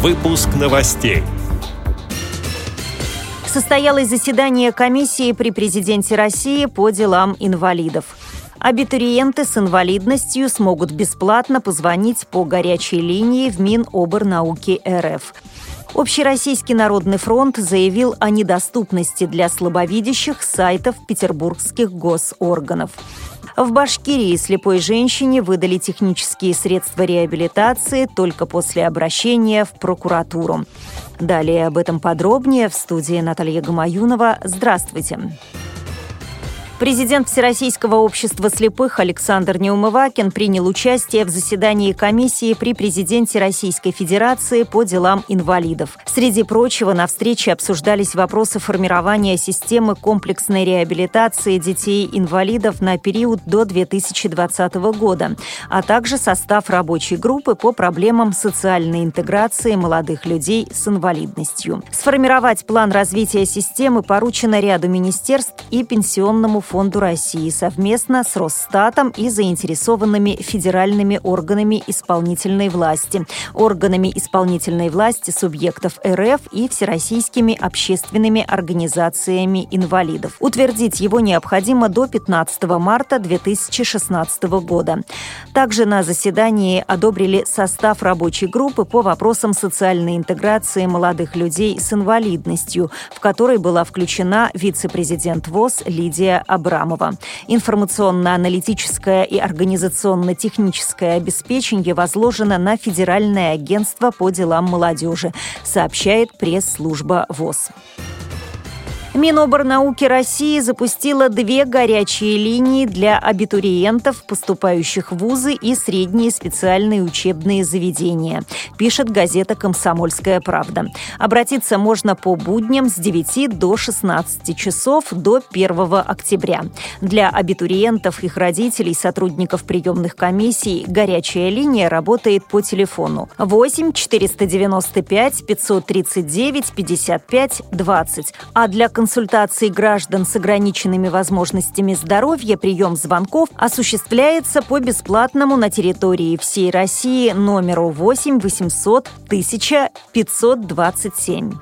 Выпуск новостей. Состоялось заседание комиссии при президенте России по делам инвалидов. Абитуриенты с инвалидностью смогут бесплатно позвонить по горячей линии в Миноборнауки РФ. Общероссийский народный фронт заявил о недоступности для слабовидящих сайтов петербургских госорганов. В Башкирии слепой женщине выдали технические средства реабилитации только после обращения в прокуратуру. Далее об этом подробнее в студии Наталья Гамаюнова. Здравствуйте. Здравствуйте. Президент Всероссийского общества слепых Александр Неумывакин принял участие в заседании комиссии при президенте Российской Федерации по делам инвалидов. Среди прочего, на встрече обсуждались вопросы формирования системы комплексной реабилитации детей-инвалидов на период до 2020 года, а также состав рабочей группы по проблемам социальной интеграции молодых людей с инвалидностью. Сформировать план развития системы поручено ряду министерств и пенсионному фонду России совместно с Росстатом и заинтересованными федеральными органами исполнительной власти, органами исполнительной власти субъектов РФ и всероссийскими общественными организациями инвалидов. Утвердить его необходимо до 15 марта 2016 года. Также на заседании одобрили состав рабочей группы по вопросам социальной интеграции молодых людей с инвалидностью, в которой была включена вице-президент ВОЗ Лидия Абрамова. Информационно-аналитическое и организационно-техническое обеспечение возложено на Федеральное агентство по делам молодежи, сообщает пресс-служба ВОЗ. Миноборнауки России запустила две горячие линии для абитуриентов, поступающих в вузы и средние специальные учебные заведения, пишет газета «Комсомольская правда». Обратиться можно по будням с 9 до 16 часов до 1 октября. Для абитуриентов, их родителей, сотрудников приемных комиссий горячая линия работает по телефону 8 495 539 55 20, а для консультаций граждан с ограниченными возможностями здоровья прием звонков осуществляется по бесплатному на территории всей России номеру 8 800 1527.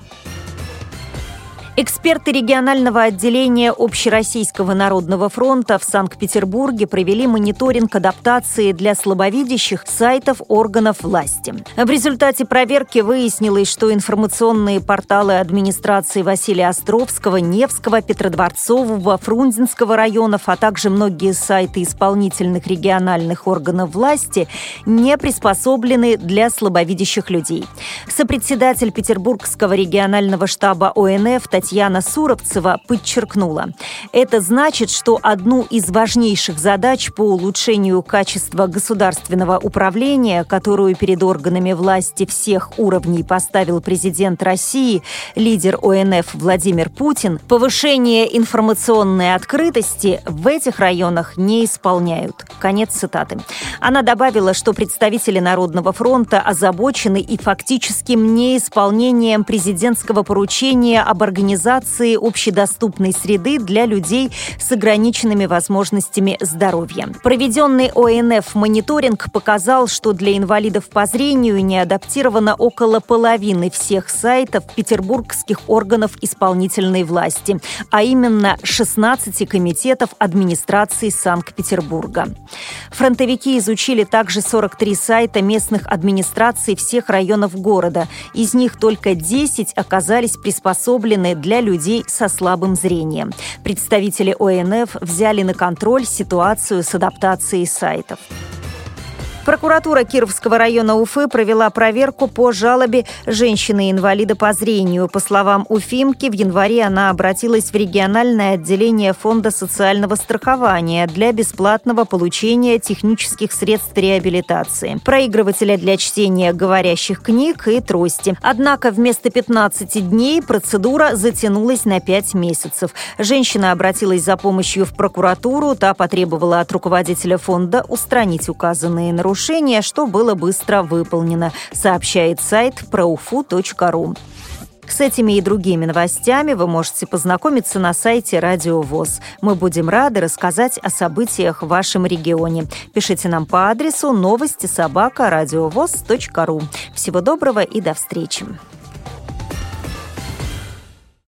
Эксперты регионального отделения Общероссийского народного фронта в Санкт-Петербурге провели мониторинг адаптации для слабовидящих сайтов органов власти. В результате проверки выяснилось, что информационные порталы администрации Василия Островского, Невского, Петродворцового, Фрунзенского районов, а также многие сайты исполнительных региональных органов власти не приспособлены для слабовидящих людей. Сопредседатель Петербургского регионального штаба ОНФ Татьяна Татьяна Суровцева подчеркнула. Это значит, что одну из важнейших задач по улучшению качества государственного управления, которую перед органами власти всех уровней поставил президент России, лидер ОНФ Владимир Путин, повышение информационной открытости в этих районах не исполняют. Конец цитаты. Она добавила, что представители Народного фронта озабочены и фактическим неисполнением президентского поручения об организации организации общедоступной среды для людей с ограниченными возможностями здоровья. Проведенный ОНФ мониторинг показал, что для инвалидов по зрению не адаптировано около половины всех сайтов петербургских органов исполнительной власти, а именно 16 комитетов администрации Санкт-Петербурга. Фронтовики изучили также 43 сайта местных администраций всех районов города. Из них только 10 оказались приспособлены для людей со слабым зрением. Представители ОНФ взяли на контроль ситуацию с адаптацией сайтов. Прокуратура Кировского района Уфы провела проверку по жалобе женщины-инвалида по зрению. По словам Уфимки, в январе она обратилась в региональное отделение Фонда социального страхования для бесплатного получения технических средств реабилитации, проигрывателя для чтения говорящих книг и трости. Однако вместо 15 дней процедура затянулась на 5 месяцев. Женщина обратилась за помощью в прокуратуру, та потребовала от руководителя фонда устранить указанные нарушения нарушение, что было быстро выполнено, сообщает сайт proufu.ru. С этими и другими новостями вы можете познакомиться на сайте Радио ВОЗ. Мы будем рады рассказать о событиях в вашем регионе. Пишите нам по адресу новости собака ру. Всего доброго и до встречи.